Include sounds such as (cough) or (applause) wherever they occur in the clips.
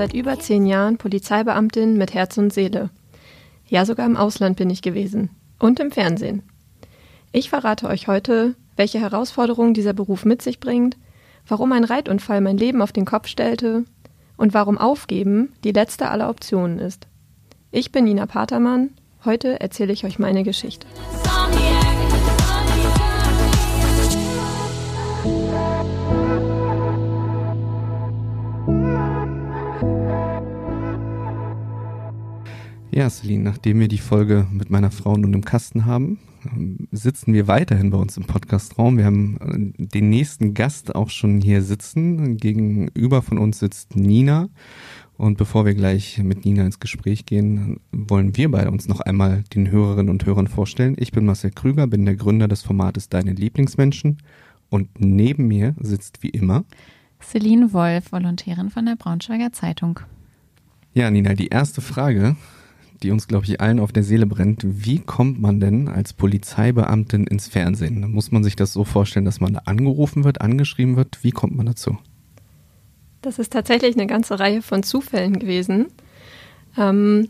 seit über zehn Jahren Polizeibeamtin mit Herz und Seele. Ja, sogar im Ausland bin ich gewesen. Und im Fernsehen. Ich verrate euch heute, welche Herausforderungen dieser Beruf mit sich bringt, warum ein Reitunfall mein Leben auf den Kopf stellte und warum Aufgeben die letzte aller Optionen ist. Ich bin Nina Patermann. Heute erzähle ich euch meine Geschichte. Ja, Celine, nachdem wir die Folge mit meiner Frau nun im Kasten haben, sitzen wir weiterhin bei uns im Podcastraum. Wir haben äh, den nächsten Gast auch schon hier sitzen. Gegenüber von uns sitzt Nina. Und bevor wir gleich mit Nina ins Gespräch gehen, wollen wir beide uns noch einmal den Hörerinnen und Hörern vorstellen. Ich bin Marcel Krüger, bin der Gründer des Formates Deine Lieblingsmenschen. Und neben mir sitzt wie immer Celine Wolf, Volontärin von der Braunschweiger Zeitung. Ja, Nina, die erste Frage, die uns, glaube ich, allen auf der Seele brennt. Wie kommt man denn als Polizeibeamtin ins Fernsehen? Muss man sich das so vorstellen, dass man angerufen wird, angeschrieben wird? Wie kommt man dazu? Das ist tatsächlich eine ganze Reihe von Zufällen gewesen. Ähm,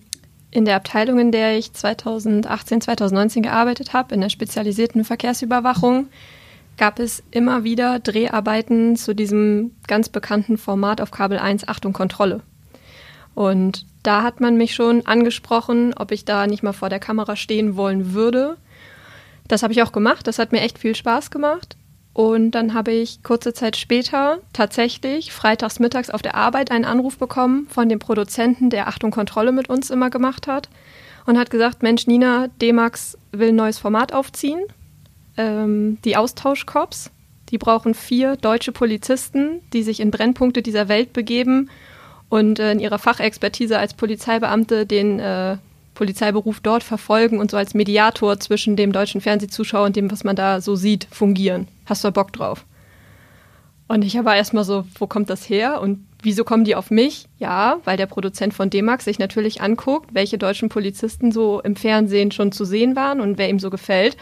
in der Abteilung, in der ich 2018, 2019 gearbeitet habe, in der spezialisierten Verkehrsüberwachung, gab es immer wieder Dreharbeiten zu diesem ganz bekannten Format auf Kabel 1 Achtung Kontrolle. Und da hat man mich schon angesprochen, ob ich da nicht mal vor der Kamera stehen wollen würde. Das habe ich auch gemacht. Das hat mir echt viel Spaß gemacht. Und dann habe ich kurze Zeit später tatsächlich freitags mittags auf der Arbeit einen Anruf bekommen von dem Produzenten, der Achtung Kontrolle mit uns immer gemacht hat. Und hat gesagt, Mensch, Nina, D-Max will ein neues Format aufziehen. Ähm, die Austauschkorps. Die brauchen vier deutsche Polizisten, die sich in Brennpunkte dieser Welt begeben und äh, in ihrer Fachexpertise als Polizeibeamte den äh, Polizeiberuf dort verfolgen und so als Mediator zwischen dem deutschen Fernsehzuschauer und dem, was man da so sieht, fungieren. Hast du Bock drauf? Und ich war erstmal so, wo kommt das her und wieso kommen die auf mich? Ja, weil der Produzent von D-Max sich natürlich anguckt, welche deutschen Polizisten so im Fernsehen schon zu sehen waren und wer ihm so gefällt.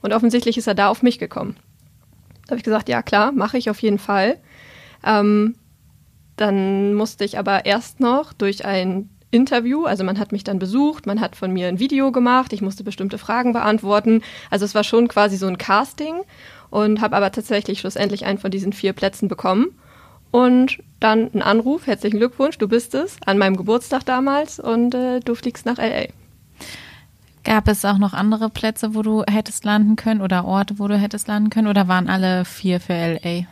Und offensichtlich ist er da auf mich gekommen. Da habe ich gesagt, ja klar, mache ich auf jeden Fall. Ähm, dann musste ich aber erst noch durch ein Interview, also man hat mich dann besucht, man hat von mir ein Video gemacht, ich musste bestimmte Fragen beantworten. Also es war schon quasi so ein Casting und habe aber tatsächlich schlussendlich einen von diesen vier Plätzen bekommen. Und dann ein Anruf, herzlichen Glückwunsch, du bist es, an meinem Geburtstag damals und äh, du fliegst nach LA. Gab es auch noch andere Plätze, wo du hättest landen können oder Orte, wo du hättest landen können oder waren alle vier für LA?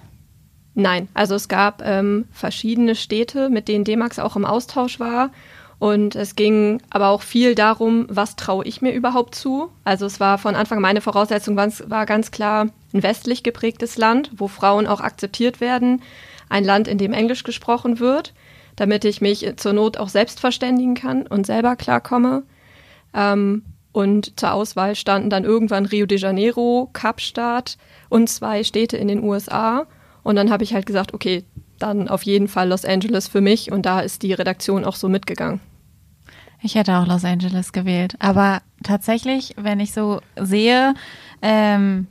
Nein, also es gab ähm, verschiedene Städte, mit denen D-Max auch im Austausch war. Und es ging aber auch viel darum, was traue ich mir überhaupt zu. Also es war von Anfang meine Voraussetzung war ganz klar ein westlich geprägtes Land, wo Frauen auch akzeptiert werden, ein Land, in dem Englisch gesprochen wird, damit ich mich zur Not auch selbst verständigen kann und selber klarkomme. Ähm, und zur Auswahl standen dann irgendwann Rio de Janeiro, Kapstadt und zwei Städte in den USA. Und dann habe ich halt gesagt, okay, dann auf jeden Fall Los Angeles für mich und da ist die Redaktion auch so mitgegangen. Ich hätte auch Los Angeles gewählt. Aber tatsächlich, wenn ich so sehe, ähm,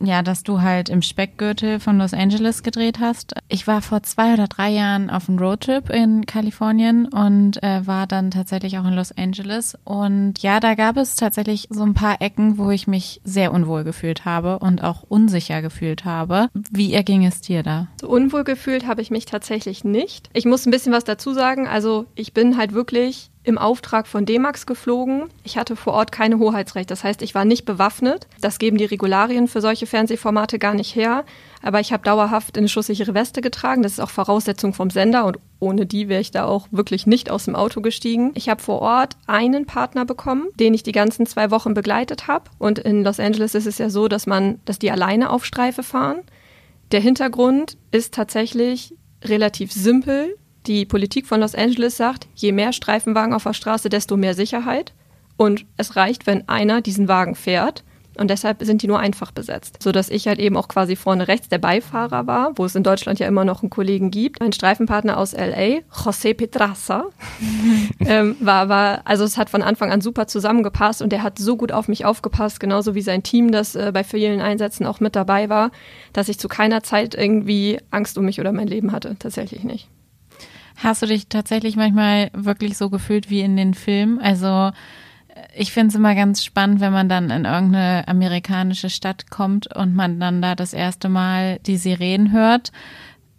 ja, dass du halt im Speckgürtel von Los Angeles gedreht hast. Ich war vor zwei oder drei Jahren auf einem Roadtrip in Kalifornien und äh, war dann tatsächlich auch in Los Angeles. Und ja, da gab es tatsächlich so ein paar Ecken, wo ich mich sehr unwohl gefühlt habe und auch unsicher gefühlt habe. Wie erging es dir da? So unwohl gefühlt habe ich mich tatsächlich nicht. Ich muss ein bisschen was dazu sagen. Also ich bin halt wirklich im Auftrag von D-Max geflogen. Ich hatte vor Ort keine Hoheitsrecht. Das heißt, ich war nicht bewaffnet. Das geben die Regularien für solche Fernsehformate gar nicht her. Aber ich habe dauerhaft eine schusssichere Weste getragen. Das ist auch Voraussetzung vom Sender und ohne die wäre ich da auch wirklich nicht aus dem Auto gestiegen. Ich habe vor Ort einen Partner bekommen, den ich die ganzen zwei Wochen begleitet habe. Und in Los Angeles ist es ja so, dass man, dass die alleine auf Streife fahren. Der Hintergrund ist tatsächlich relativ simpel. Die Politik von Los Angeles sagt, je mehr Streifenwagen auf der Straße, desto mehr Sicherheit. Und es reicht, wenn einer diesen Wagen fährt. Und deshalb sind die nur einfach besetzt. Sodass ich halt eben auch quasi vorne rechts der Beifahrer war, wo es in Deutschland ja immer noch einen Kollegen gibt. Ein Streifenpartner aus LA, José Petrasa, (laughs) ähm, war, war, also es hat von Anfang an super zusammengepasst und der hat so gut auf mich aufgepasst, genauso wie sein Team, das äh, bei vielen Einsätzen auch mit dabei war, dass ich zu keiner Zeit irgendwie Angst um mich oder mein Leben hatte. Tatsächlich nicht. Hast du dich tatsächlich manchmal wirklich so gefühlt wie in den Filmen? Also ich finde es immer ganz spannend, wenn man dann in irgendeine amerikanische Stadt kommt und man dann da das erste Mal die Sirenen hört.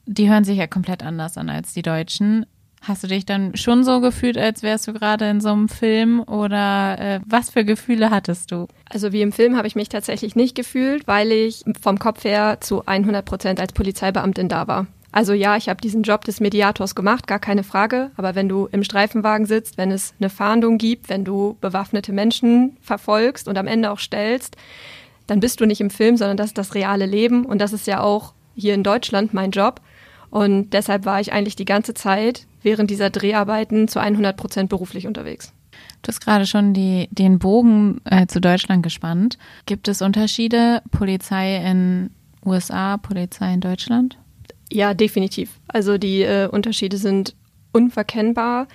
Die hören sich ja komplett anders an als die Deutschen. Hast du dich dann schon so gefühlt, als wärst du gerade in so einem Film oder äh, was für Gefühle hattest du? Also wie im Film habe ich mich tatsächlich nicht gefühlt, weil ich vom Kopf her zu 100 Prozent als Polizeibeamtin da war. Also ja, ich habe diesen Job des Mediators gemacht, gar keine Frage. Aber wenn du im Streifenwagen sitzt, wenn es eine Fahndung gibt, wenn du bewaffnete Menschen verfolgst und am Ende auch stellst, dann bist du nicht im Film, sondern das ist das reale Leben. Und das ist ja auch hier in Deutschland mein Job. Und deshalb war ich eigentlich die ganze Zeit während dieser Dreharbeiten zu 100 Prozent beruflich unterwegs. Du hast gerade schon die, den Bogen äh, zu Deutschland gespannt. Gibt es Unterschiede Polizei in USA, Polizei in Deutschland? Ja, definitiv. Also die äh, Unterschiede sind unverkennbar.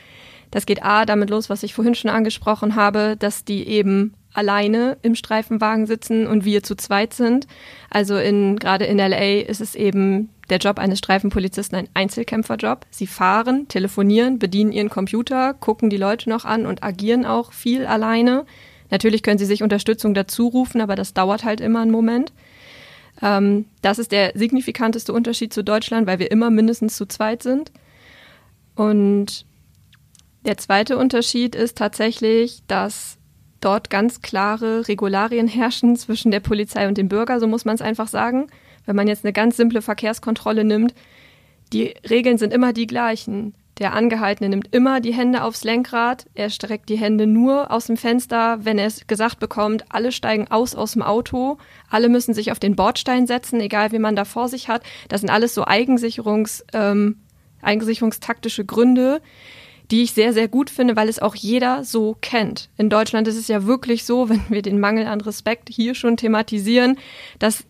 Das geht A damit los, was ich vorhin schon angesprochen habe, dass die eben alleine im Streifenwagen sitzen und wir zu zweit sind. Also in, gerade in LA ist es eben der Job eines Streifenpolizisten ein Einzelkämpferjob. Sie fahren, telefonieren, bedienen ihren Computer, gucken die Leute noch an und agieren auch viel alleine. Natürlich können sie sich Unterstützung dazu rufen, aber das dauert halt immer einen Moment. Ähm, das ist der signifikanteste Unterschied zu Deutschland, weil wir immer mindestens zu zweit sind. Und der zweite Unterschied ist tatsächlich, dass dort ganz klare Regularien herrschen zwischen der Polizei und dem Bürger, so muss man es einfach sagen. Wenn man jetzt eine ganz simple Verkehrskontrolle nimmt, die Regeln sind immer die gleichen. Der Angehaltene nimmt immer die Hände aufs Lenkrad. Er streckt die Hände nur aus dem Fenster, wenn er es gesagt bekommt, alle steigen aus aus dem Auto. Alle müssen sich auf den Bordstein setzen, egal wie man da vor sich hat. Das sind alles so Eigensicherungs, ähm, eigensicherungstaktische Gründe, die ich sehr, sehr gut finde, weil es auch jeder so kennt. In Deutschland ist es ja wirklich so, (laughs) wenn wir den Mangel an Respekt hier schon thematisieren, dass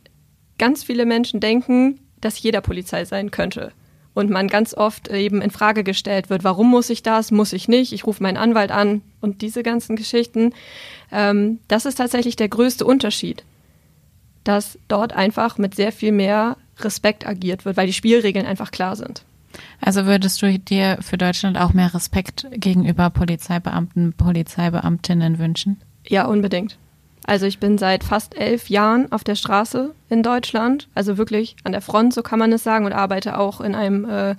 ganz viele Menschen denken, dass jeder Polizei sein könnte und man ganz oft eben in Frage gestellt wird, warum muss ich das, muss ich nicht, ich rufe meinen Anwalt an und diese ganzen Geschichten. Ähm, das ist tatsächlich der größte Unterschied, dass dort einfach mit sehr viel mehr Respekt agiert wird, weil die Spielregeln einfach klar sind. Also würdest du dir für Deutschland auch mehr Respekt gegenüber Polizeibeamten, Polizeibeamtinnen wünschen? Ja, unbedingt. Also ich bin seit fast elf Jahren auf der Straße in Deutschland, also wirklich an der Front, so kann man es sagen, und arbeite auch in einem äh,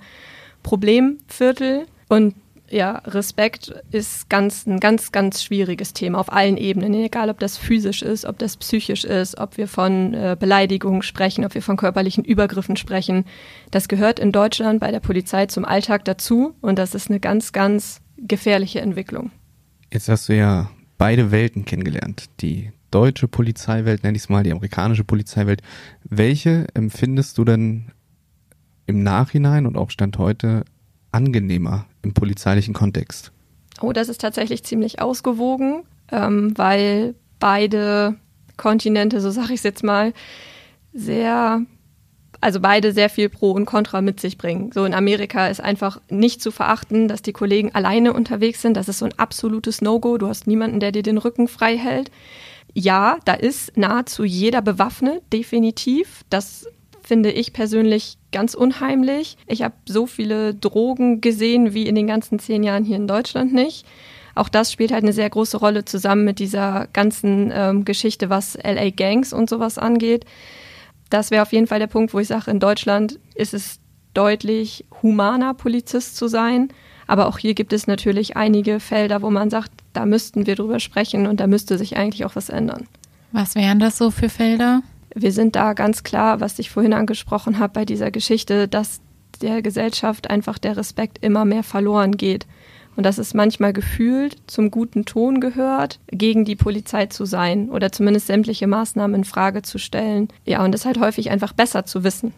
Problemviertel. Und ja, Respekt ist ganz, ein ganz, ganz schwieriges Thema auf allen Ebenen, egal ob das physisch ist, ob das psychisch ist, ob wir von äh, Beleidigungen sprechen, ob wir von körperlichen Übergriffen sprechen. Das gehört in Deutschland bei der Polizei zum Alltag dazu und das ist eine ganz, ganz gefährliche Entwicklung. Jetzt hast du ja beide Welten kennengelernt, die deutsche Polizeiwelt, nenne ich es mal, die amerikanische Polizeiwelt. Welche empfindest du denn im Nachhinein und auch Stand heute angenehmer im polizeilichen Kontext? Oh, das ist tatsächlich ziemlich ausgewogen, ähm, weil beide Kontinente, so sage ich es jetzt mal, sehr, also beide sehr viel Pro und Contra mit sich bringen. So in Amerika ist einfach nicht zu verachten, dass die Kollegen alleine unterwegs sind. Das ist so ein absolutes No-Go. Du hast niemanden, der dir den Rücken frei hält ja, da ist nahezu jeder bewaffnet, definitiv. Das finde ich persönlich ganz unheimlich. Ich habe so viele Drogen gesehen wie in den ganzen zehn Jahren hier in Deutschland nicht. Auch das spielt halt eine sehr große Rolle zusammen mit dieser ganzen ähm, Geschichte, was LA Gangs und sowas angeht. Das wäre auf jeden Fall der Punkt, wo ich sage, in Deutschland ist es deutlich humaner, Polizist zu sein. Aber auch hier gibt es natürlich einige Felder, wo man sagt, da müssten wir drüber sprechen und da müsste sich eigentlich auch was ändern. Was wären das so für Felder? Wir sind da ganz klar, was ich vorhin angesprochen habe bei dieser Geschichte, dass der Gesellschaft einfach der Respekt immer mehr verloren geht. Und dass es manchmal gefühlt zum guten Ton gehört, gegen die Polizei zu sein oder zumindest sämtliche Maßnahmen in Frage zu stellen. Ja, und es halt häufig einfach besser zu wissen.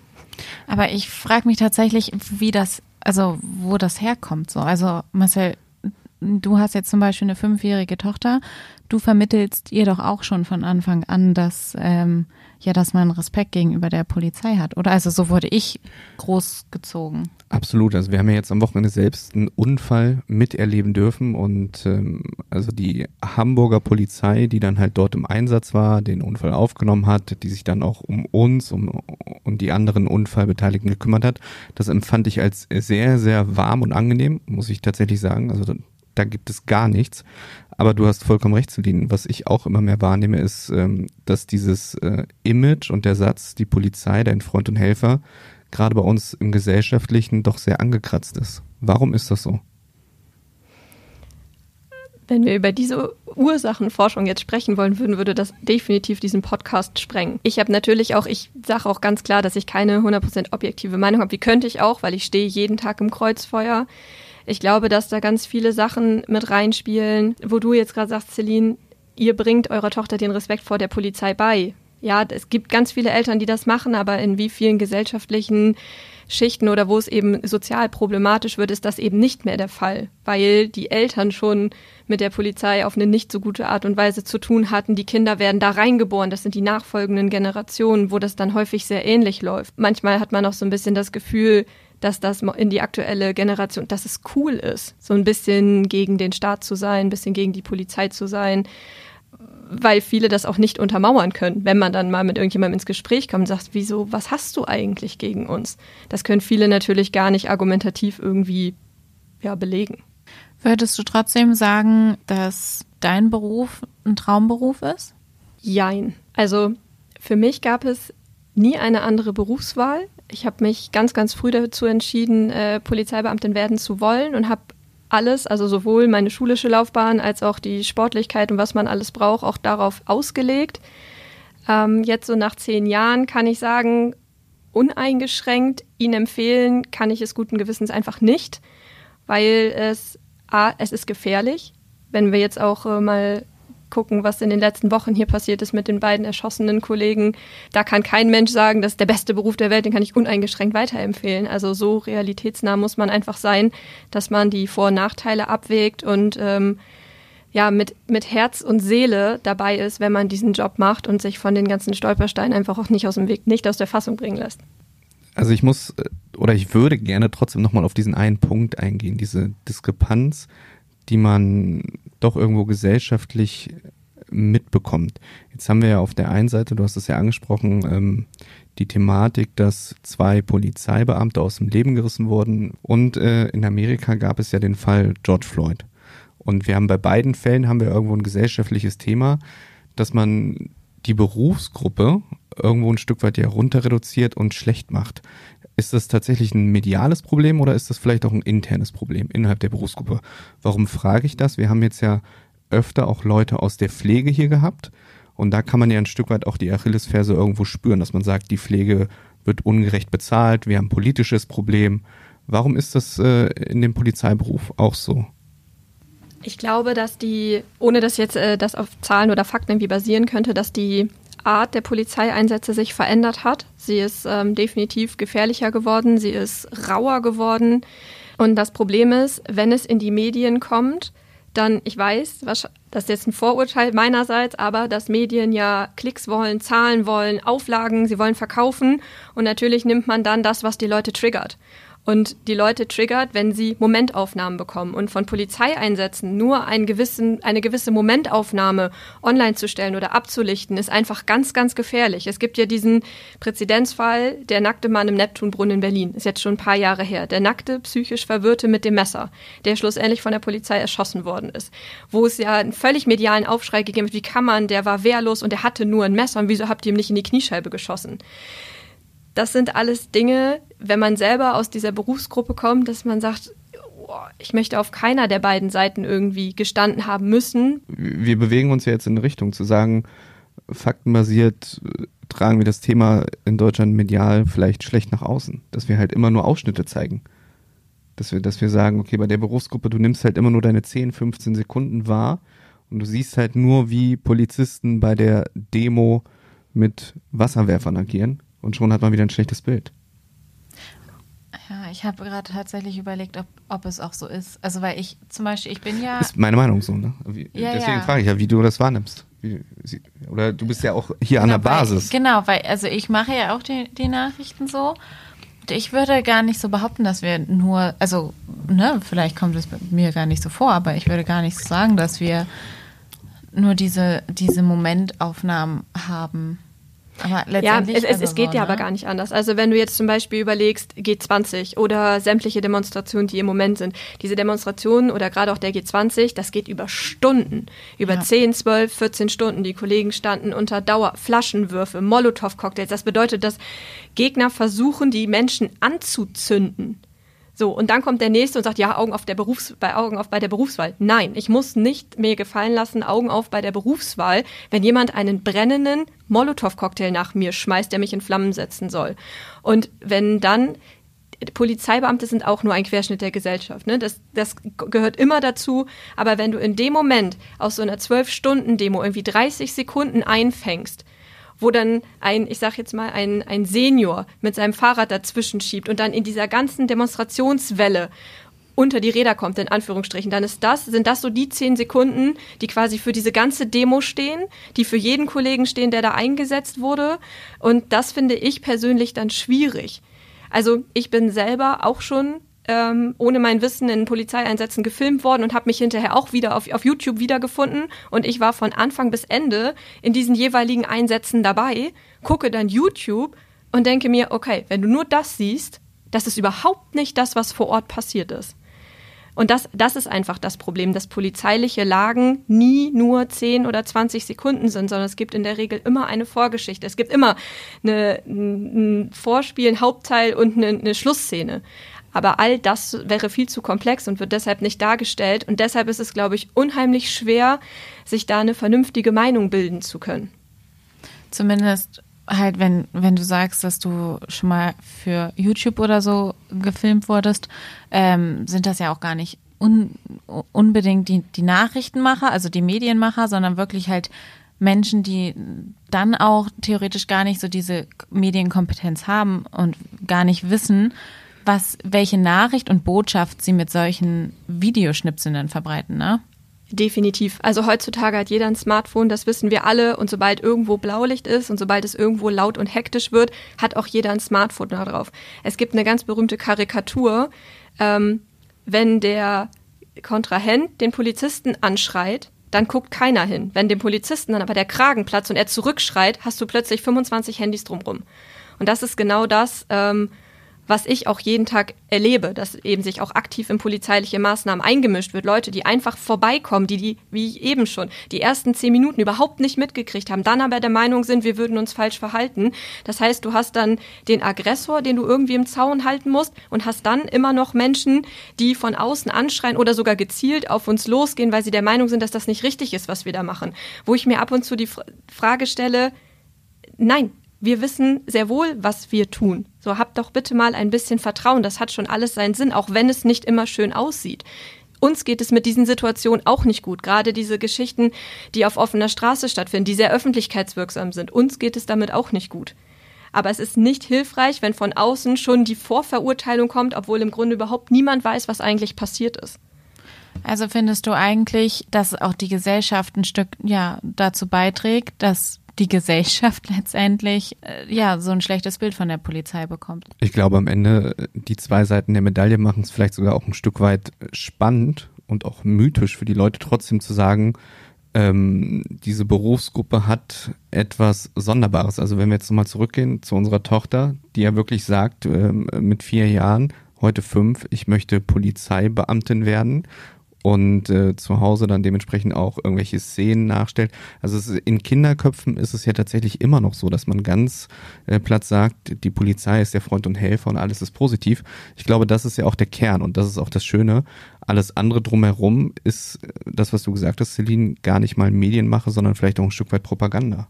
Aber ich frage mich tatsächlich, wie das also wo das herkommt. So. Also Marcel, du hast jetzt zum Beispiel eine fünfjährige Tochter. du vermittelst ihr doch auch schon von Anfang an, dass ähm, ja, dass man Respekt gegenüber der Polizei hat, oder? Also so wurde ich großgezogen. Absolut. Also wir haben ja jetzt am Wochenende selbst einen Unfall miterleben dürfen und ähm, also die Hamburger Polizei, die dann halt dort im Einsatz war, den Unfall aufgenommen hat, die sich dann auch um uns um, und die anderen Unfallbeteiligten gekümmert hat, das empfand ich als sehr, sehr warm und angenehm, muss ich tatsächlich sagen. Also da gibt es gar nichts. Aber du hast vollkommen recht, Celine. Was ich auch immer mehr wahrnehme, ist, ähm, dass dieses äh, Image und der Satz, die Polizei, dein Freund und Helfer, gerade bei uns im Gesellschaftlichen doch sehr angekratzt ist. Warum ist das so? Wenn wir über diese Ursachenforschung jetzt sprechen wollen würden, würde das definitiv diesen Podcast sprengen. Ich habe natürlich auch, ich sage auch ganz klar, dass ich keine 100% objektive Meinung habe. Wie könnte ich auch, weil ich stehe jeden Tag im Kreuzfeuer. Ich glaube, dass da ganz viele Sachen mit reinspielen, wo du jetzt gerade sagst, Celine, ihr bringt eurer Tochter den Respekt vor der Polizei bei. Ja, es gibt ganz viele Eltern, die das machen, aber in wie vielen gesellschaftlichen Schichten oder wo es eben sozial problematisch wird, ist das eben nicht mehr der Fall, weil die Eltern schon mit der Polizei auf eine nicht so gute Art und Weise zu tun hatten. Die Kinder werden da reingeboren, das sind die nachfolgenden Generationen, wo das dann häufig sehr ähnlich läuft. Manchmal hat man auch so ein bisschen das Gefühl, dass das in die aktuelle Generation, dass es cool ist, so ein bisschen gegen den Staat zu sein, ein bisschen gegen die Polizei zu sein, weil viele das auch nicht untermauern können, wenn man dann mal mit irgendjemandem ins Gespräch kommt und sagt, wieso, was hast du eigentlich gegen uns? Das können viele natürlich gar nicht argumentativ irgendwie ja, belegen. Würdest du trotzdem sagen, dass dein Beruf ein Traumberuf ist? Jein. Also für mich gab es nie eine andere Berufswahl ich habe mich ganz, ganz früh dazu entschieden, äh, Polizeibeamtin werden zu wollen und habe alles, also sowohl meine schulische Laufbahn als auch die Sportlichkeit und was man alles braucht, auch darauf ausgelegt. Ähm, jetzt so nach zehn Jahren kann ich sagen, uneingeschränkt Ihnen empfehlen kann ich es guten Gewissens einfach nicht, weil es, a, es ist gefährlich. Wenn wir jetzt auch äh, mal gucken, was in den letzten Wochen hier passiert ist mit den beiden erschossenen Kollegen. Da kann kein Mensch sagen, das ist der beste Beruf der Welt, den kann ich uneingeschränkt weiterempfehlen. Also so realitätsnah muss man einfach sein, dass man die Vor- und Nachteile abwägt und ähm, ja, mit, mit Herz und Seele dabei ist, wenn man diesen Job macht und sich von den ganzen Stolpersteinen einfach auch nicht aus dem Weg, nicht aus der Fassung bringen lässt. Also ich muss äh, oder ich würde gerne trotzdem nochmal auf diesen einen Punkt eingehen, diese Diskrepanz, die man doch irgendwo gesellschaftlich mitbekommt. Jetzt haben wir ja auf der einen Seite, du hast es ja angesprochen, ähm, die Thematik, dass zwei Polizeibeamte aus dem Leben gerissen wurden. Und äh, in Amerika gab es ja den Fall George Floyd. Und wir haben bei beiden Fällen haben wir irgendwo ein gesellschaftliches Thema, dass man die Berufsgruppe irgendwo ein Stück weit ja runter reduziert und schlecht macht. Ist das tatsächlich ein mediales Problem oder ist das vielleicht auch ein internes Problem innerhalb der Berufsgruppe? Warum frage ich das? Wir haben jetzt ja öfter auch Leute aus der Pflege hier gehabt und da kann man ja ein Stück weit auch die Achillesferse irgendwo spüren, dass man sagt, die Pflege wird ungerecht bezahlt, wir haben ein politisches Problem. Warum ist das äh, in dem Polizeiberuf auch so? Ich glaube, dass die, ohne dass jetzt äh, das auf Zahlen oder Fakten irgendwie basieren könnte, dass die Art der Polizeieinsätze sich verändert hat. Sie ist ähm, definitiv gefährlicher geworden, sie ist rauer geworden. Und das Problem ist, wenn es in die Medien kommt, dann, ich weiß, das ist jetzt ein Vorurteil meinerseits, aber dass Medien ja Klicks wollen, Zahlen wollen, Auflagen, sie wollen verkaufen und natürlich nimmt man dann das, was die Leute triggert und die Leute triggert, wenn sie Momentaufnahmen bekommen. Und von Polizeieinsätzen nur einen gewissen, eine gewisse Momentaufnahme online zu stellen oder abzulichten, ist einfach ganz, ganz gefährlich. Es gibt ja diesen Präzedenzfall, der nackte Mann im Neptunbrunnen in Berlin, ist jetzt schon ein paar Jahre her. Der nackte, psychisch Verwirrte mit dem Messer, der schlussendlich von der Polizei erschossen worden ist. Wo es ja einen völlig medialen Aufschrei gegeben hat, wie kann man, der war wehrlos und der hatte nur ein Messer und wieso habt ihr ihm nicht in die Kniescheibe geschossen? Das sind alles Dinge, wenn man selber aus dieser Berufsgruppe kommt, dass man sagt, ich möchte auf keiner der beiden Seiten irgendwie gestanden haben müssen. Wir bewegen uns ja jetzt in Richtung zu sagen, faktenbasiert äh, tragen wir das Thema in Deutschland medial vielleicht schlecht nach außen, dass wir halt immer nur Ausschnitte zeigen. Dass wir, dass wir sagen, okay, bei der Berufsgruppe, du nimmst halt immer nur deine 10, 15 Sekunden wahr und du siehst halt nur, wie Polizisten bei der Demo mit Wasserwerfern agieren und schon hat man wieder ein schlechtes Bild. Ja, ich habe gerade tatsächlich überlegt, ob, ob es auch so ist. Also weil ich zum Beispiel, ich bin ja. Ist meine Meinung so, ne? Wie, Ja, deswegen ja. frage ich ja, wie du das wahrnimmst. Wie, oder du bist ja auch hier an der Genau, weil- Basis. Genau, weil, also ich mache ja auch die, die Nachrichten so. Ich würde gar nicht so behaupten, dass wir nur, also, ne, vielleicht kommt es mir gar nicht so vor, aber ich würde gar nicht so sagen, dass wir nur diese, diese Momentaufnahmen haben. Aber Ja, letztendlich. es, es, also es geht so, ja ne? aber gar nicht anders. Also wenn du jetzt zum Beispiel überlegst, G20 oder sämtliche Demonstrationen, die im Moment sind, diese Demonstrationen oder gerade auch der G20, das geht über Stunden, über Ja. 10, 12, 14 Stunden. Die Kollegen standen unter Dauer Flaschenwürfe, Molotow-Cocktails. Das bedeutet, dass Gegner versuchen, die Menschen anzuzünden. So, und dann kommt der nächste und sagt, ja, Augen auf der Berufs bei Augen auf bei der Berufswahl. Nein, ich muss nicht mir gefallen lassen, Augen auf bei der Berufswahl, wenn jemand einen brennenden Molotow-Cocktail nach mir schmeißt, der mich in Flammen setzen soll. Und wenn dann Polizeibeamte sind auch nur ein Querschnitt der Gesellschaft. Ne? Das, das gehört immer dazu. Aber wenn du in dem Moment aus so einer Zwölf-Stunden-Demo irgendwie 30 Sekunden einfängst, wo dann ein, ich sag jetzt mal, ein, ein Senior mit seinem Fahrrad dazwischen schiebt und dann in dieser ganzen Demonstrationswelle unter die Räder kommt, in Anführungsstrichen, dann ist das, sind das so die zehn Sekunden, die quasi für diese ganze Demo stehen, die für jeden Kollegen stehen, der da eingesetzt wurde. Und das finde ich persönlich dann schwierig. Also ich bin selber auch schon ähm, ohne mein Wissen in Polizeieinsätzen gefilmt worden und habe mich hinterher auch wieder auf, auf YouTube wiedergefunden. Und ich war von Anfang bis Ende in diesen jeweiligen Einsätzen dabei, gucke dann YouTube und denke mir, okay, wenn du nur das siehst, das ist überhaupt nicht das, was vor Ort passiert ist. Und das, das ist einfach das Problem, dass polizeiliche Lagen nie nur 10 oder 20 Sekunden sind, sondern es gibt in der Regel immer eine Vorgeschichte. Es gibt immer eine, ein Vorspiel, ein Hauptteil und eine, eine Schlussszene. Aber all das wäre viel zu komplex und wird deshalb nicht dargestellt. Und deshalb ist es, glaube ich, unheimlich schwer, sich da eine vernünftige Meinung bilden zu können. Zumindest halt, wenn, wenn du sagst, dass du schon mal für YouTube oder so gefilmt wurdest, ähm, sind das ja auch gar nicht un, unbedingt die, die Nachrichtenmacher, also die Medienmacher, sondern wirklich halt Menschen, die dann auch theoretisch gar nicht so diese Medienkompetenz haben und gar nicht wissen, was, welche Nachricht und Botschaft sie mit solchen Videoschnipseln verbreiten, ne? Definitiv. Also heutzutage hat jeder ein Smartphone, das wissen wir alle. Und sobald irgendwo Blaulicht ist und sobald es irgendwo laut und hektisch wird, hat auch jeder ein Smartphone da drauf. Es gibt eine ganz berühmte Karikatur, ähm, wenn der Kontrahent den Polizisten anschreit, dann guckt keiner hin. Wenn dem Polizisten dann aber der Kragen platzt und er zurückschreit, hast du plötzlich 25 Handys drumrum. Und das ist genau das, ähm, was ich auch jeden Tag erlebe, dass eben sich auch aktiv in polizeiliche Maßnahmen eingemischt wird. Leute, die einfach vorbeikommen, die, die, wie ich eben schon, die ersten zehn Minuten überhaupt nicht mitgekriegt haben, dann aber der Meinung sind, wir würden uns falsch verhalten. Das heißt, du hast dann den Aggressor, den du irgendwie im Zaun halten musst und hast dann immer noch Menschen, die von außen anschreien oder sogar gezielt auf uns losgehen, weil sie der Meinung sind, dass das nicht richtig ist, was wir da machen. Wo ich mir ab und zu die Fra- Frage stelle, nein, wir wissen sehr wohl, was wir tun. So habt doch bitte mal ein bisschen Vertrauen. Das hat schon alles seinen Sinn, auch wenn es nicht immer schön aussieht. Uns geht es mit diesen Situationen auch nicht gut. Gerade diese Geschichten, die auf offener Straße stattfinden, die sehr öffentlichkeitswirksam sind. Uns geht es damit auch nicht gut. Aber es ist nicht hilfreich, wenn von außen schon die Vorverurteilung kommt, obwohl im Grunde überhaupt niemand weiß, was eigentlich passiert ist. Also findest du eigentlich, dass auch die Gesellschaft ein Stück ja dazu beiträgt, dass die Gesellschaft (laughs) letztendlich äh, ja so ein schlechtes Bild von der Polizei bekommt? Ich glaube, am Ende äh, die zwei Seiten der Medaille machen es vielleicht sogar auch ein Stück weit äh, spannend und auch mythisch für die Leute trotzdem zu sagen, ähm, diese Berufsgruppe hat etwas Sonderbares. Also wenn wir jetzt nochmal zurückgehen zu unserer Tochter, die ja wirklich sagt, ähm, mit vier Jahren, heute fünf, ich möchte Polizeibeamtin werden und äh, zu Hause dann dementsprechend auch irgendwelche Szenen nachstellt. Also es in Kinderköpfen ist es ja tatsächlich immer noch so, dass man ganz äh, platt sagt, die Polizei ist der Freund und Helfer und alles ist positiv. Ich glaube, das ist ja auch der Kern und das ist auch das Schöne. Alles andere drumherum ist äh, das, was du gesagt hast, Celine, gar nicht mal Medienmache, sondern vielleicht auch ein Stück weit Propaganda.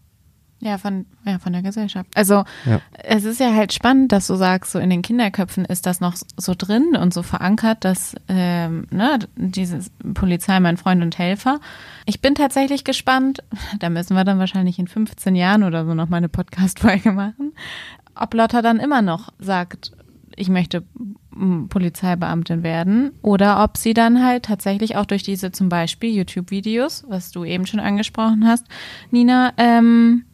Ja, von, ja, von der Gesellschaft. Also Ja. es ist ja halt spannend, dass du sagst, so in den Kinderköpfen ist das noch so drin und so verankert, dass ähm, ne, dieses Polizei mein Freund und Helfer. Ich bin tatsächlich gespannt, (laughs) da müssen wir dann wahrscheinlich in 15 Jahren oder so noch mal eine Podcast-Folge (laughs) machen, ob Lotta dann immer noch sagt, ich möchte Polizeibeamtin werden oder ob sie dann halt tatsächlich auch durch diese zum Beispiel YouTube-Videos, was du eben schon angesprochen hast, Nina, ähm,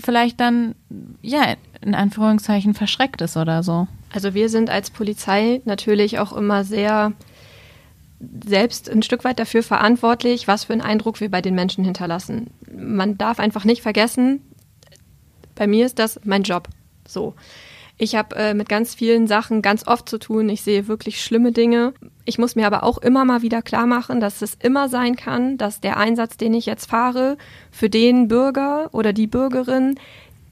vielleicht dann, ja, in Anführungszeichen verschreckt ist oder so. Also wir sind als Polizei natürlich auch immer sehr selbst ein Stück weit dafür verantwortlich, was für einen Eindruck wir bei den Menschen hinterlassen. Man darf einfach nicht vergessen, bei mir ist das mein Job. So. Ich habe äh, mit ganz vielen Sachen ganz oft zu tun. Ich sehe wirklich schlimme Dinge. Ich muss mir aber auch immer mal wieder klar machen, dass es immer sein kann, dass der Einsatz, den ich jetzt fahre, für den Bürger oder die Bürgerin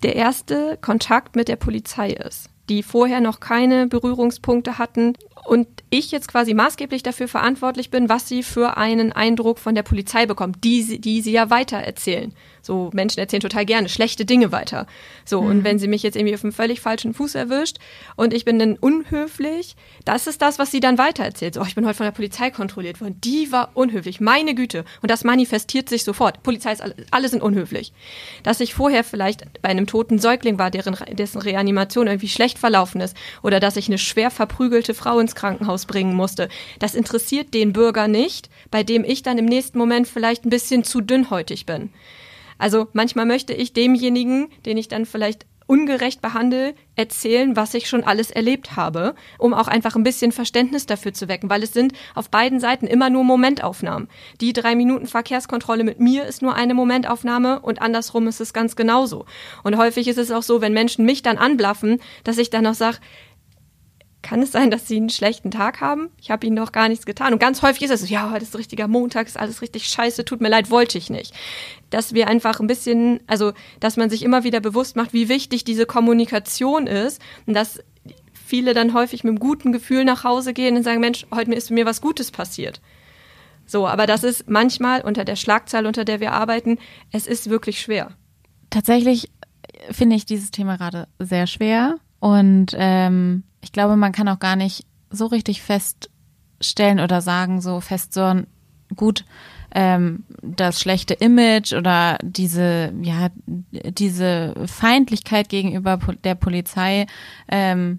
der erste Kontakt mit der Polizei ist, die vorher noch keine Berührungspunkte hatten und ich jetzt quasi maßgeblich dafür verantwortlich bin, was sie für einen Eindruck von der Polizei bekommt, die, die sie ja weiter erzählen. So Menschen erzählen total gerne schlechte Dinge weiter. So, mhm. und wenn sie mich jetzt irgendwie auf einem völlig falschen Fuß erwischt und ich bin dann unhöflich, das ist das, was sie dann weiter erzählt. So, oh, ich bin heute von der Polizei kontrolliert worden. Die war unhöflich. Meine Güte. Und das manifestiert sich sofort. Polizei ist, alle, alle sind unhöflich. Dass ich vorher vielleicht bei einem toten Säugling war, deren, dessen Reanimation irgendwie schlecht verlaufen ist, oder dass ich eine schwer verprügelte Frau ins Krankenhaus bringen musste, das interessiert den Bürger nicht, bei dem ich dann im nächsten Moment vielleicht ein bisschen zu dünnhäutig bin. Also manchmal möchte ich demjenigen, den ich dann vielleicht ungerecht behandle, erzählen, was ich schon alles erlebt habe, um auch einfach ein bisschen Verständnis dafür zu wecken, weil es sind auf beiden Seiten immer nur Momentaufnahmen. Die drei Minuten Verkehrskontrolle mit mir ist nur eine Momentaufnahme und andersrum ist es ganz genauso. Und häufig ist es auch so, wenn Menschen mich dann anblaffen, dass ich dann noch sage, kann es sein, dass sie einen schlechten Tag haben? Ich habe ihnen doch gar nichts getan. Und ganz häufig ist es so, ja, heute ist richtiger Montag, ist alles richtig scheiße, tut mir leid, wollte ich nicht. Dass wir einfach ein bisschen, also, dass man sich immer wieder bewusst macht, wie wichtig diese Kommunikation ist und dass viele dann häufig mit einem guten Gefühl nach Hause gehen und sagen, Mensch, heute ist mir was Gutes passiert. So, aber das ist manchmal unter der Schlagzahl, unter der wir arbeiten, es ist wirklich schwer. Tatsächlich finde ich dieses Thema gerade sehr schwer und ähm, ich glaube, man kann auch gar nicht so richtig feststellen oder sagen, so fest so gut, ähm, das schlechte Image oder diese, ja, diese Feindlichkeit gegenüber der Polizei ähm,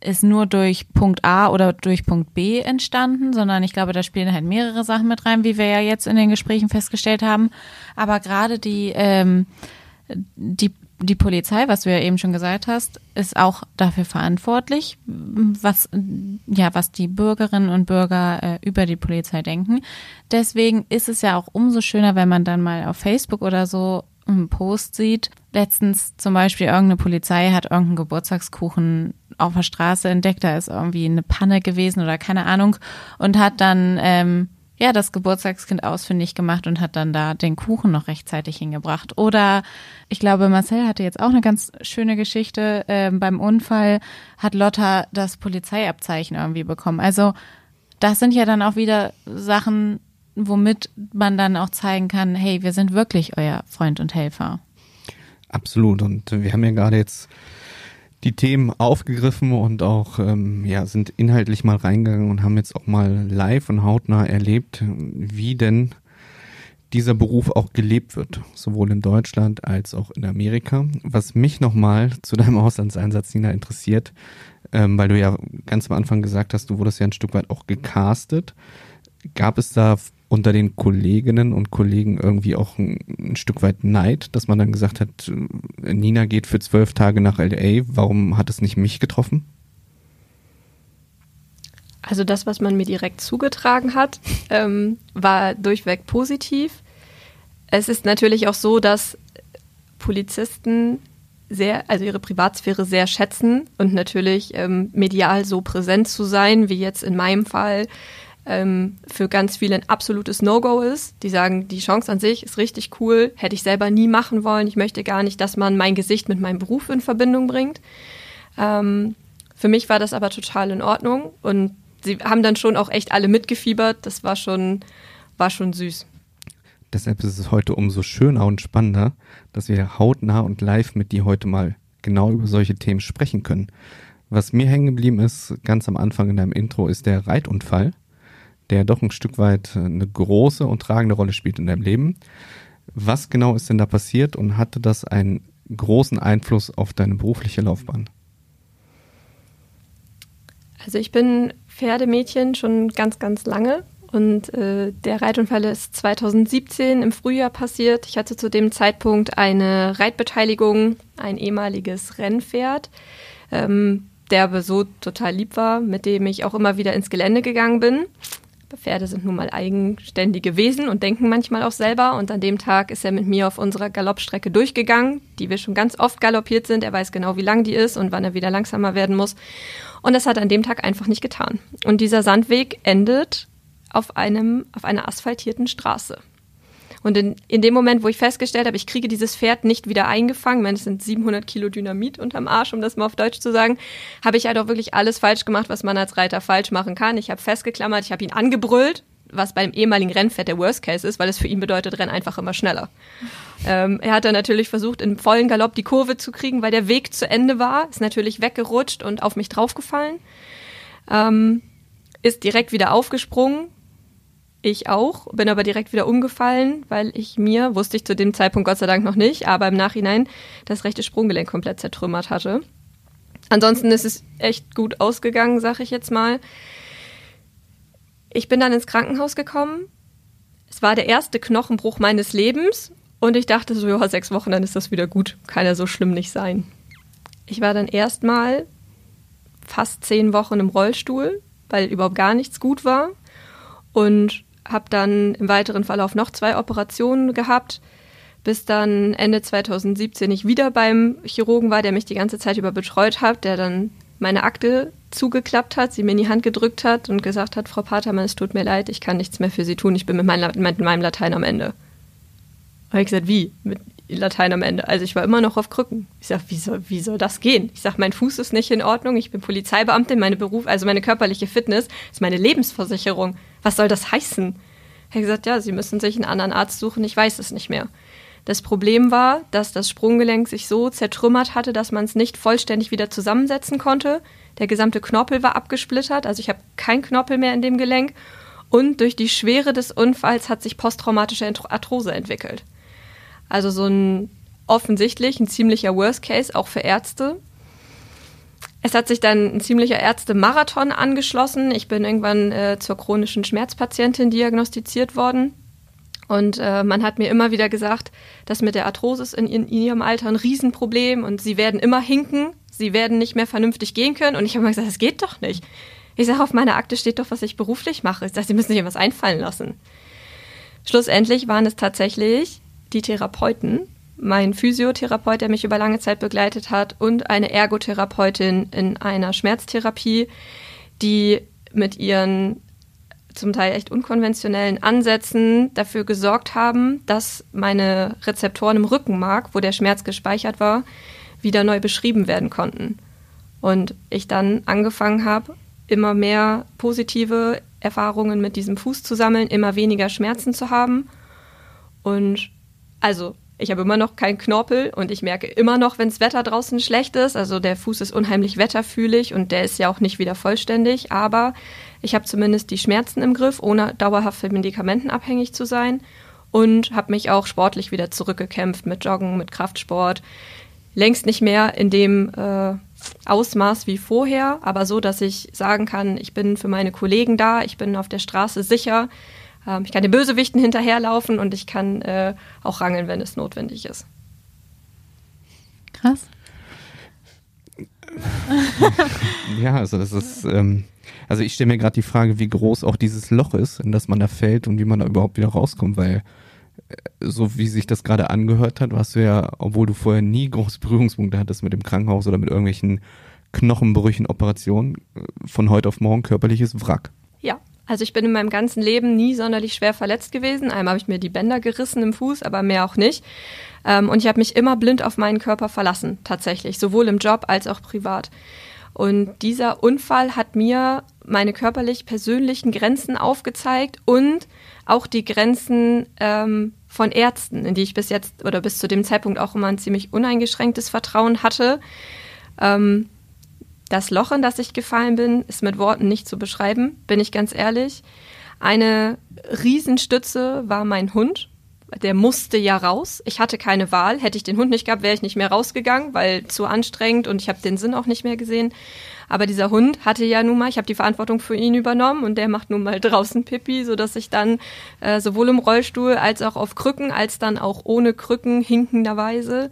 ist nur durch Punkt A oder durch Punkt B entstanden, sondern ich glaube, da spielen halt mehrere Sachen mit rein, wie wir ja jetzt in den Gesprächen festgestellt haben. Aber gerade die, ähm, die die Polizei, was du ja eben schon gesagt hast, ist auch dafür verantwortlich, was, ja, was die Bürgerinnen und Bürger äh, über die Polizei denken. Deswegen ist es ja auch umso schöner, wenn man dann mal auf Facebook oder so einen Post sieht. Letztens zum Beispiel irgendeine Polizei hat irgendeinen Geburtstagskuchen auf der Straße entdeckt, da ist irgendwie eine Panne gewesen oder keine Ahnung und hat dann ähm, ja, das Geburtstagskind ausfindig gemacht und hat dann da den Kuchen noch rechtzeitig hingebracht. Oder ich glaube, Marcel hatte jetzt auch eine ganz schöne Geschichte. Ähm, beim Unfall hat Lotta das Polizeiabzeichen irgendwie bekommen. Also das sind ja dann auch wieder Sachen, womit man dann auch zeigen kann, hey, wir sind wirklich euer Freund und Helfer. Absolut. Und wir haben ja gerade jetzt die Themen aufgegriffen und auch ähm, ja sind inhaltlich mal reingegangen und haben jetzt auch mal live und hautnah erlebt, wie denn dieser Beruf auch gelebt wird, sowohl in Deutschland als auch in Amerika. Was mich nochmal zu deinem Auslandseinsatz, Nina, interessiert, ähm, weil du ja ganz am Anfang gesagt hast, du wurdest ja ein Stück weit auch gecastet. Gab es da unter den Kolleginnen und Kollegen irgendwie auch ein, ein, Stück weit Neid, dass man dann gesagt hat, äh, Nina geht für zwölf Tage nach LA, warum hat es nicht mich getroffen? Also das, was man mir direkt zugetragen hat, ähm, war durchweg positiv. Es ist natürlich auch so, dass Polizisten sehr, also ihre Privatsphäre sehr schätzen und natürlich ähm, medial so präsent zu sein, wie jetzt in meinem Fall, ähm, für ganz viele ein absolutes No-Go ist. Die sagen, die Chance an sich ist richtig cool, hätte ich selber nie machen wollen. Ich möchte gar nicht, dass man mein Gesicht mit meinem Beruf in Verbindung bringt. Ähm, für mich war das aber total in Ordnung und sie haben dann schon auch echt alle mitgefiebert. Das war schon, war schon süß. Deshalb ist es heute umso schöner und spannender, dass wir hautnah und live mit dir heute mal genau über solche Themen sprechen können. Was mir hängen geblieben ist, ganz am Anfang in deinem Intro, ist der Reitunfall der doch ein Stück weit eine große und tragende Rolle spielt in deinem Leben. Was genau ist denn da passiert und hatte das einen großen Einfluss auf deine berufliche Laufbahn? Also ich bin Pferdemädchen schon ganz, ganz lange. Und äh, der Reitunfall ist 2017 im Frühjahr passiert. Ich hatte zu dem Zeitpunkt eine Reitbeteiligung, ein ehemaliges Rennpferd, ähm, der aber so total lieb war, mit dem ich auch immer wieder ins Gelände gegangen bin. Pferde sind nun mal eigenständige Wesen und denken manchmal auch selber. Und an dem Tag ist er mit mir auf unserer Galoppstrecke durchgegangen, die wir schon ganz oft galoppiert sind. Er weiß genau, wie lang die ist und wann er wieder langsamer werden muss. Und das hat an dem Tag einfach nicht getan. Und dieser Sandweg endet auf einem, auf einer asphaltierten Straße. Und in, in dem Moment, wo ich festgestellt habe, ich kriege dieses Pferd nicht wieder eingefangen, meine, es sind 700 Kilo Dynamit unterm Arsch, um das mal auf Deutsch zu sagen, habe ich halt auch wirklich alles falsch gemacht, was man als Reiter falsch machen kann. Ich habe festgeklammert, ich habe ihn angebrüllt, was beim ehemaligen Rennpferd der Worst Case ist, weil es für ihn bedeutet, renn einfach immer schneller. Ähm, er hat dann natürlich versucht, im vollen Galopp die Kurve zu kriegen, weil der Weg zu Ende war, ist natürlich weggerutscht und auf mich draufgefallen. Ähm, ist direkt wieder aufgesprungen, ich auch, bin aber direkt wieder umgefallen, weil ich mir, wusste ich zu dem Zeitpunkt Gott sei Dank noch nicht, aber im Nachhinein das rechte Sprunggelenk komplett zertrümmert hatte. Ansonsten ist es echt gut ausgegangen, sag ich jetzt mal. Ich bin dann ins Krankenhaus gekommen. Es war der erste Knochenbruch meines Lebens und ich dachte so, ja, sechs Wochen, dann ist das wieder gut. Kann ja so schlimm nicht sein. Ich war dann erstmal fast zehn Wochen im Rollstuhl, weil überhaupt gar nichts gut war. Und habe dann im weiteren Verlauf noch zwei Operationen gehabt, bis dann Ende 2017 ich wieder beim Chirurgen war, der mich die ganze Zeit über betreut hat, der dann meine Akte zugeklappt hat, sie mir in die Hand gedrückt hat und gesagt hat, Frau Patermann, es tut mir leid, ich kann nichts mehr für Sie tun, ich bin mit, mein, mit meinem Latein am Ende. Habe ich gesagt, wie? Mit Latein am Ende. Also ich war immer noch auf Krücken. Ich sage, wie soll, wie soll das gehen? Ich sage, mein Fuß ist nicht in Ordnung, ich bin Polizeibeamtin, meine Beruf, also meine körperliche Fitness ist meine Lebensversicherung was soll das heißen? Er hat gesagt, ja, Sie müssen sich einen anderen Arzt suchen, ich weiß es nicht mehr. Das Problem war, dass das Sprunggelenk sich so zertrümmert hatte, dass man es nicht vollständig wieder zusammensetzen konnte. Der gesamte Knorpel war abgesplittert, also ich habe kein Knorpel mehr in dem Gelenk. Und durch die Schwere des Unfalls hat sich posttraumatische Arthrose entwickelt. Also so ein offensichtlich ein ziemlicher Worst Case, auch für Ärzte. Es hat sich dann ein ziemlicher Ärzte-Marathon angeschlossen. Ich bin irgendwann äh, zur chronischen Schmerzpatientin diagnostiziert worden. Und äh, man hat mir immer wieder gesagt, dass mit der Arthrosis in, in, ihrem Alter ein Riesenproblem und sie werden immer hinken, sie werden nicht mehr vernünftig gehen können. Und ich habe immer gesagt, das geht doch nicht. Ich sage, auf meiner Akte steht doch, was ich beruflich mache. Ich sage, Sie müssen sich etwas einfallen lassen. Schlussendlich waren es tatsächlich die Therapeuten, mein Physiotherapeut, der mich über lange Zeit begleitet hat, und eine Ergotherapeutin in einer Schmerztherapie, die mit ihren zum Teil echt unkonventionellen Ansätzen dafür gesorgt haben, dass meine Rezeptoren im Rückenmark, wo der Schmerz gespeichert war, wieder neu beschrieben werden konnten. Und ich dann angefangen habe, immer mehr positive Erfahrungen mit diesem Fuß zu sammeln, immer weniger Schmerzen zu haben. Und also ich habe immer noch keinen Knorpel und ich merke immer noch, wenn das Wetter draußen schlecht ist. Also der Fuß ist unheimlich wetterfühlig und der ist ja auch nicht wieder vollständig. Aber ich habe zumindest die Schmerzen im Griff, ohne dauerhaft von Medikamenten abhängig zu sein. Und habe mich auch sportlich wieder zurückgekämpft mit Joggen, mit Kraftsport. Längst nicht mehr in dem äh, Ausmaß wie vorher, aber so, dass ich sagen kann, ich bin für meine Kollegen da, ich bin auf der Straße sicher ich kann den Bösewichten hinterherlaufen und ich kann äh, auch rangeln, wenn es notwendig ist. Krass. (laughs) ja, also das ist, ähm, also ich stelle mir gerade die Frage, wie groß auch dieses Loch ist, in das man da fällt und wie man da überhaupt wieder rauskommt, weil äh, so wie sich das gerade angehört hat, warst du ja, obwohl du vorher nie große Berührungspunkte hattest mit dem Krankenhaus oder mit irgendwelchen Knochenbrüchen, Operationen, äh, von heute auf morgen körperliches Wrack. Also ich bin in meinem ganzen Leben nie sonderlich schwer verletzt gewesen. Einmal habe ich mir die Bänder gerissen im Fuß, aber mehr auch nicht. Ähm, und ich habe mich immer blind auf meinen Körper verlassen, tatsächlich, sowohl im Job als auch privat. Und dieser Unfall hat mir meine körperlich persönlichen Grenzen aufgezeigt und auch die Grenzen ähm, von Ärzten, in die ich bis jetzt oder bis zu dem Zeitpunkt auch immer ein ziemlich uneingeschränktes Vertrauen hatte. Ähm, das Loch, in das ich gefallen bin, ist mit Worten nicht zu beschreiben, bin ich ganz ehrlich. Eine Riesenstütze war mein Hund. der musste ja raus. Ich hatte keine Wahl. Hätte ich den Hund nicht gehabt, wäre ich nicht mehr rausgegangen, weil zu anstrengend und ich habe den Sinn auch nicht mehr gesehen. Aber dieser Hund hatte ja nun mal, ich habe die Verantwortung für ihn übernommen und der macht nun mal draußen Pipi, sodass ich dann äh, sowohl im Rollstuhl als auch auf Krücken, als dann auch ohne Krücken hinkenderweise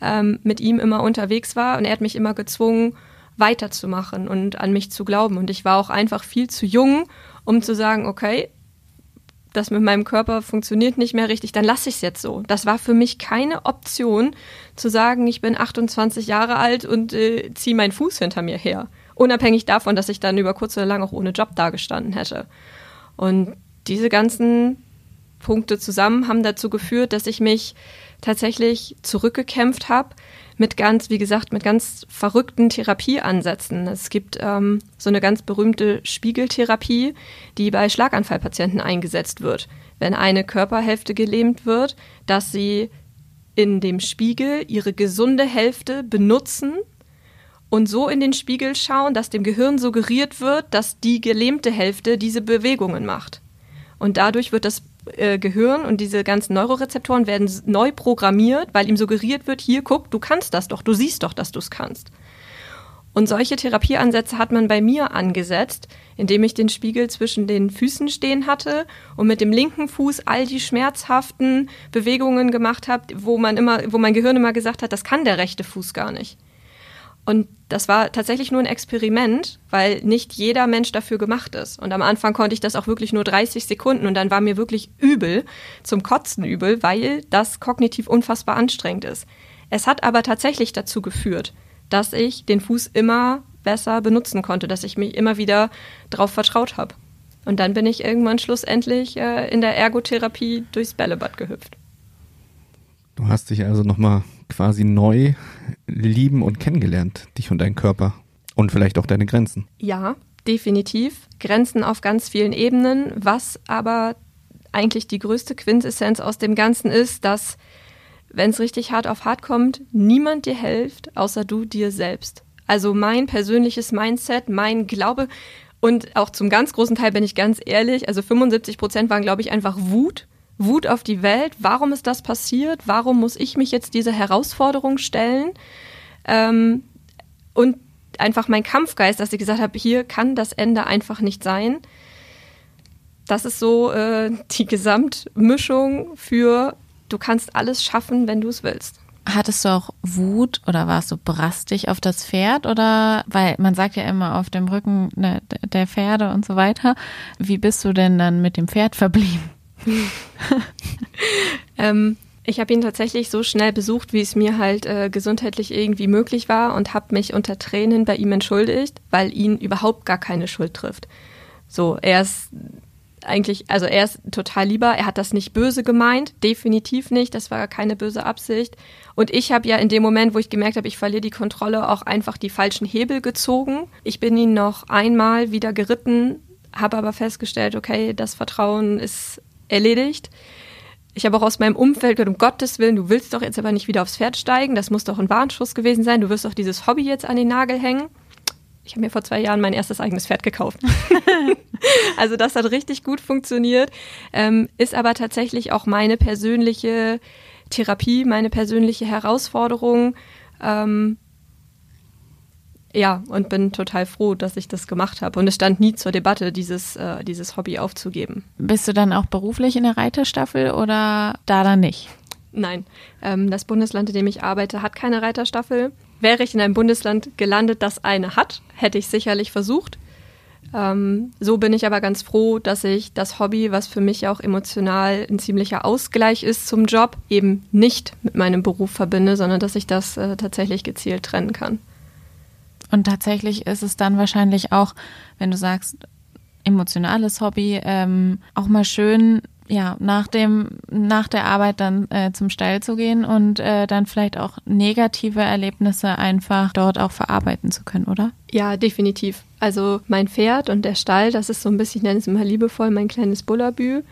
ähm, mit ihm immer unterwegs war. Und er hat mich immer gezwungen, weiterzumachen und an mich zu glauben. Und ich war auch einfach viel zu jung, um zu sagen, okay, das mit meinem Körper funktioniert nicht mehr richtig, dann lasse ich es jetzt so. Das war für mich keine Option, zu sagen, ich bin 28 Jahre alt und äh, ziehe meinen Fuß hinter mir her. Unabhängig davon, dass ich dann über kurz oder lang auch ohne Job dagestanden hätte. Und diese ganzen Punkte zusammen haben dazu geführt, dass ich mich tatsächlich zurückgekämpft habe mit ganz, wie gesagt, mit ganz verrückten Therapieansätzen. Es gibt ähm, so eine ganz berühmte Spiegeltherapie, die bei Schlaganfallpatienten eingesetzt wird. Wenn eine Körperhälfte gelähmt wird, dass sie in dem Spiegel ihre gesunde Hälfte benutzen und so in den Spiegel schauen, dass dem Gehirn suggeriert wird, dass die gelähmte Hälfte diese Bewegungen macht. Und dadurch wird das äh, Gehirn und diese ganzen Neurorezeptoren werden neu programmiert, weil ihm suggeriert wird, hier guck, du kannst das doch, du siehst doch, dass du es kannst. Und solche Therapieansätze hat man bei mir angesetzt, indem ich den Spiegel zwischen den Füßen stehen hatte und mit dem linken Fuß all die schmerzhaften Bewegungen gemacht habe, wo man immer, wo mein Gehirn immer gesagt hat, das kann der rechte Fuß gar nicht. Und das war tatsächlich nur ein Experiment, weil nicht jeder Mensch dafür gemacht ist. Und am Anfang konnte ich das auch wirklich nur 30 Sekunden und dann war mir wirklich übel, zum Kotzen übel, weil das kognitiv unfassbar anstrengend ist. Es hat aber tatsächlich dazu geführt, dass ich den Fuß immer besser benutzen konnte, dass ich mich immer wieder darauf vertraut habe. Und dann bin ich irgendwann schlussendlich äh, in der Ergotherapie durchs Bällebad gehüpft. Du hast dich also nochmal quasi neu lieben und kennengelernt, dich und deinen Körper und vielleicht auch deine Grenzen. Ja, definitiv. Grenzen auf ganz vielen Ebenen, was aber eigentlich die größte Quintessenz aus dem Ganzen ist, dass, wenn es richtig hart auf hart kommt, niemand dir hilft, außer du dir selbst. Also mein persönliches Mindset, mein Glaube und auch zum ganz großen Teil bin ich ganz ehrlich, also 75 Prozent waren, glaube ich, einfach Wut Wut auf die Welt. Warum ist das passiert? Warum muss ich mich jetzt dieser Herausforderung stellen? Ähm, und einfach mein Kampfgeist, dass ich gesagt habe, hier kann das Ende einfach nicht sein. Das ist so äh, die Gesamtmischung für du kannst alles schaffen, wenn du es willst. Hattest du auch Wut oder warst du brastig auf das Pferd oder weil man sagt ja immer auf dem Rücken ne, der Pferde und so weiter. Wie bist du denn dann mit dem Pferd verblieben? (laughs) ähm, ich habe ihn tatsächlich so schnell besucht, wie es mir halt äh, gesundheitlich irgendwie möglich war und habe mich unter Tränen bei ihm entschuldigt, weil ihn überhaupt gar keine Schuld trifft. So, er ist eigentlich, also er ist total lieber, er hat das nicht böse gemeint, definitiv nicht, das war keine böse Absicht. Und ich habe ja in dem Moment, wo ich gemerkt habe, ich verliere die Kontrolle, auch einfach die falschen Hebel gezogen. Ich bin ihn noch einmal wieder geritten, habe aber festgestellt, okay, das Vertrauen ist erledigt. Ich habe auch aus meinem Umfeld gehört, um Gottes Willen, du willst doch jetzt aber nicht wieder aufs Pferd steigen, das muss doch ein Warnschuss gewesen sein, du wirst doch dieses Hobby jetzt an den Nagel hängen. Ich habe mir vor zwei Jahren mein erstes eigenes Pferd gekauft. (laughs) (laughs) also das hat richtig gut funktioniert, ähm, ist aber tatsächlich auch meine persönliche Therapie, meine persönliche Herausforderung. Ähm, ja, und bin total froh, dass ich das gemacht habe. Und es stand nie zur Debatte, dieses, äh, dieses Hobby aufzugeben. Bist du dann auch beruflich in der Reiterstaffel oder da dann nicht? Nein, ähm, das Bundesland, in dem ich arbeite, hat keine Reiterstaffel. Wäre ich in einem Bundesland gelandet, das eine hat, hätte ich sicherlich versucht. Ähm, so bin ich aber ganz froh, dass ich das Hobby, was für mich auch emotional ein ziemlicher Ausgleich ist zum Job, eben nicht mit meinem Beruf verbinde, sondern dass ich das äh, tatsächlich gezielt trennen kann. Und tatsächlich ist es dann wahrscheinlich auch, wenn du sagst, emotionales Hobby, ähm, auch mal schön, ja, nach dem, nach der Arbeit dann äh, zum Stall zu gehen und äh, dann vielleicht auch negative Erlebnisse einfach dort auch verarbeiten zu können, oder? Ja, definitiv. Also mein Pferd und der Stall, das ist so ein bisschen, ich nenne es immer liebevoll, mein kleines Bullabü.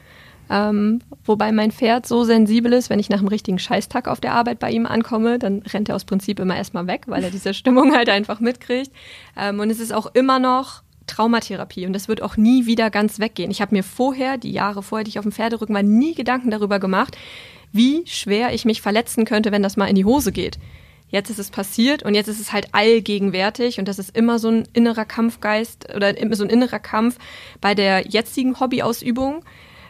Ähm, wobei mein Pferd so sensibel ist, wenn ich nach dem richtigen Scheißtag auf der Arbeit bei ihm ankomme, dann rennt er aus Prinzip immer erstmal weg, weil er diese (laughs) Stimmung halt einfach mitkriegt. Ähm, und es ist auch immer noch Traumatherapie und das wird auch nie wieder ganz weggehen. Ich habe mir vorher, die Jahre vorher, die ich auf dem Pferderücken war, nie Gedanken darüber gemacht, wie schwer ich mich verletzen könnte, wenn das mal in die Hose geht. Jetzt ist es passiert und jetzt ist es halt allgegenwärtig und das ist immer so ein innerer Kampfgeist oder so ein innerer Kampf bei der jetzigen Hobbyausübung.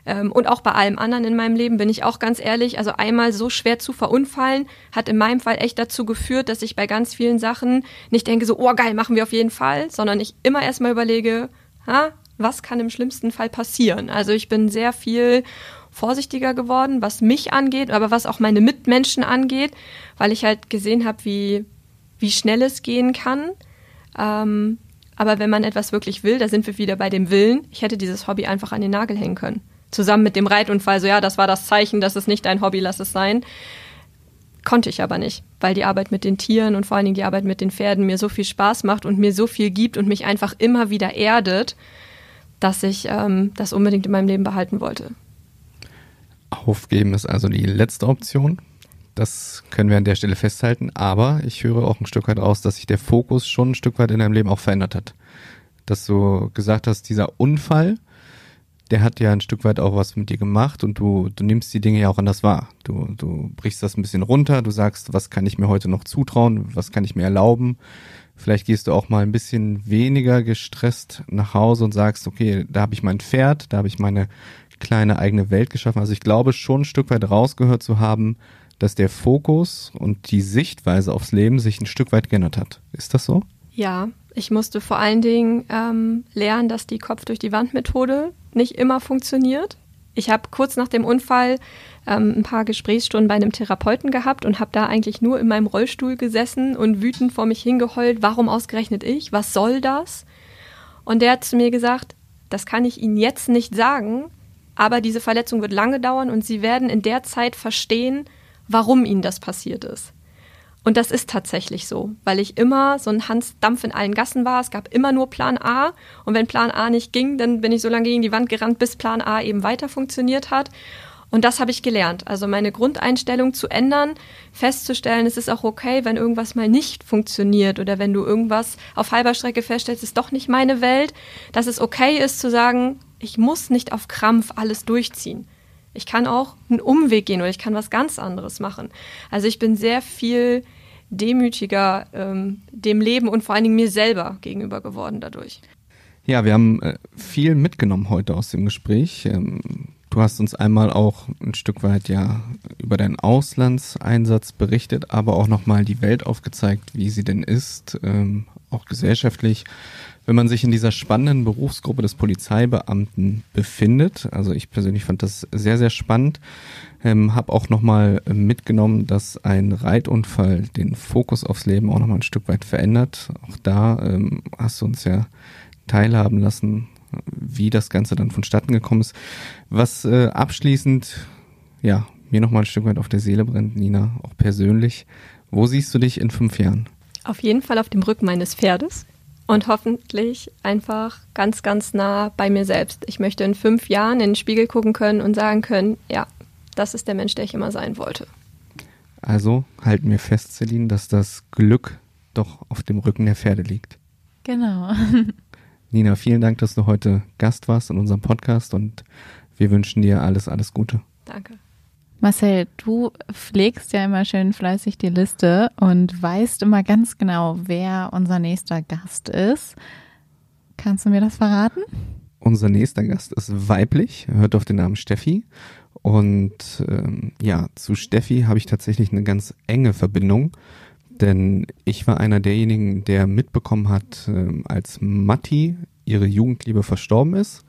Ähm, und auch bei allem anderen in meinem Leben bin ich auch ganz ehrlich, also einmal so schwer zu verunfallen, hat in meinem Fall echt dazu geführt, dass ich bei ganz vielen Sachen nicht denke so, oh geil, machen wir auf jeden Fall, sondern ich immer erstmal überlege, ha, was kann im schlimmsten Fall passieren? Also ich bin sehr viel vorsichtiger geworden, was mich angeht, aber was auch meine Mitmenschen angeht, weil ich halt gesehen habe, wie, wie schnell es gehen kann. Ähm, aber wenn man etwas wirklich will, da sind wir wieder bei dem Willen. Ich hätte dieses Hobby einfach an den Nagel hängen können. Zusammen mit dem Reitunfall, so ja, das war das Zeichen, das ist nicht dein Hobby, lass es sein. Konnte ich aber nicht, weil die Arbeit mit den Tieren und vor allen Dingen die Arbeit mit den Pferden mir so viel Spaß macht und mir so viel gibt und mich einfach immer wieder erdet, dass ich ähm, das unbedingt in meinem Leben behalten wollte. Aufgeben ist also die letzte Option. Das können wir an der Stelle festhalten. Aber ich höre auch ein Stück weit raus, dass sich der Fokus schon ein Stück weit in deinem Leben auch verändert hat. Dass du gesagt hast, dieser Unfall, der hat ja ein Stück weit auch was mit dir gemacht und du, du nimmst die Dinge ja auch anders wahr. Du, du brichst das ein bisschen runter, du sagst, was kann ich mir heute noch zutrauen, was kann ich mir erlauben. Vielleicht gehst du auch mal ein bisschen weniger gestresst nach Hause und sagst, okay, da habe ich mein Pferd, da habe ich meine kleine eigene Welt geschaffen. Also ich glaube schon ein Stück weit rausgehört zu haben, dass der Fokus und die Sichtweise aufs Leben sich ein Stück weit geändert hat. Ist das so? Ja, ich musste vor allen Dingen ähm, lernen, dass die Kopf durch die Wand Methode nicht immer funktioniert. Ich habe kurz nach dem Unfall ähm, ein paar Gesprächsstunden bei einem Therapeuten gehabt und habe da eigentlich nur in meinem Rollstuhl gesessen und wütend vor mich hingeheult, warum ausgerechnet ich, was soll das? Und der hat zu mir gesagt, das kann ich Ihnen jetzt nicht sagen, aber diese Verletzung wird lange dauern und sie werden in der Zeit verstehen, warum ihnen das passiert ist. Und das ist tatsächlich so, weil ich immer so ein Hans Dampf in allen Gassen war. Es gab immer nur Plan A. Und wenn Plan A nicht ging, dann bin ich so lange gegen die Wand gerannt, bis Plan A eben weiter funktioniert hat. Und das habe ich gelernt. Also meine Grundeinstellung zu ändern, festzustellen, es ist auch okay, wenn irgendwas mal nicht funktioniert oder wenn du irgendwas auf halber Strecke feststellst, ist doch nicht meine Welt. Dass es okay ist zu sagen, ich muss nicht auf Krampf alles durchziehen. Ich kann auch einen Umweg gehen oder ich kann was ganz anderes machen. Also ich bin sehr viel demütiger ähm, dem Leben und vor allen Dingen mir selber gegenüber geworden dadurch. Ja, wir haben äh, viel mitgenommen heute aus dem Gespräch. Ähm, du hast uns einmal auch ein Stück weit ja über deinen Auslandseinsatz berichtet, aber auch nochmal die Welt aufgezeigt, wie sie denn ist, ähm, auch gesellschaftlich wenn man sich in dieser spannenden Berufsgruppe des Polizeibeamten befindet. Also ich persönlich fand das sehr, sehr spannend. Ähm, habe auch nochmal mitgenommen, dass ein Reitunfall den Fokus aufs Leben auch nochmal ein Stück weit verändert. Auch da ähm, hast du uns ja teilhaben lassen, wie das Ganze dann vonstatten gekommen ist. Was äh, abschließend, ja, mir nochmal ein Stück weit auf der Seele brennt, Nina, auch persönlich. Wo siehst du dich in fünf Jahren? Auf jeden Fall auf dem Rücken meines Pferdes und hoffentlich einfach ganz, ganz nah bei mir selbst. Ich möchte in fünf Jahren in den Spiegel gucken können und sagen können, ja, das ist der Mensch, der ich immer sein wollte. Also halten wir fest, Celine, dass das Glück doch auf dem Rücken der Pferde liegt. Genau. (laughs) Nina, vielen Dank, dass du heute Gast warst in unserem Podcast und wir wünschen dir alles, alles Gute. Danke. Marcel, du pflegst ja immer schön fleißig die Liste und weißt immer ganz genau, wer unser nächster Gast ist. Kannst du mir das verraten? Unser nächster Gast ist weiblich, hört auf den Namen Steffi. Und ähm, ja, zu Steffi habe ich tatsächlich eine ganz enge Verbindung, denn ich war einer derjenigen, der mitbekommen hat, ähm, als Matti ihre Jugendliebe verstorben ist,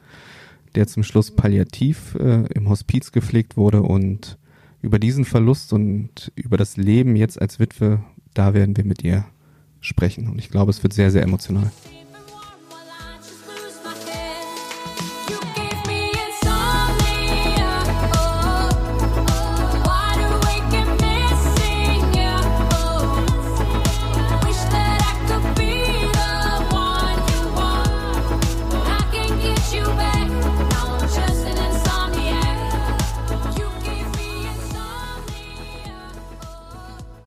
der zum Schluss palliativ äh, im Hospiz gepflegt wurde und über diesen Verlust und über das Leben jetzt als Witwe, da werden wir mit ihr sprechen. Und ich glaube, es wird sehr, sehr emotional.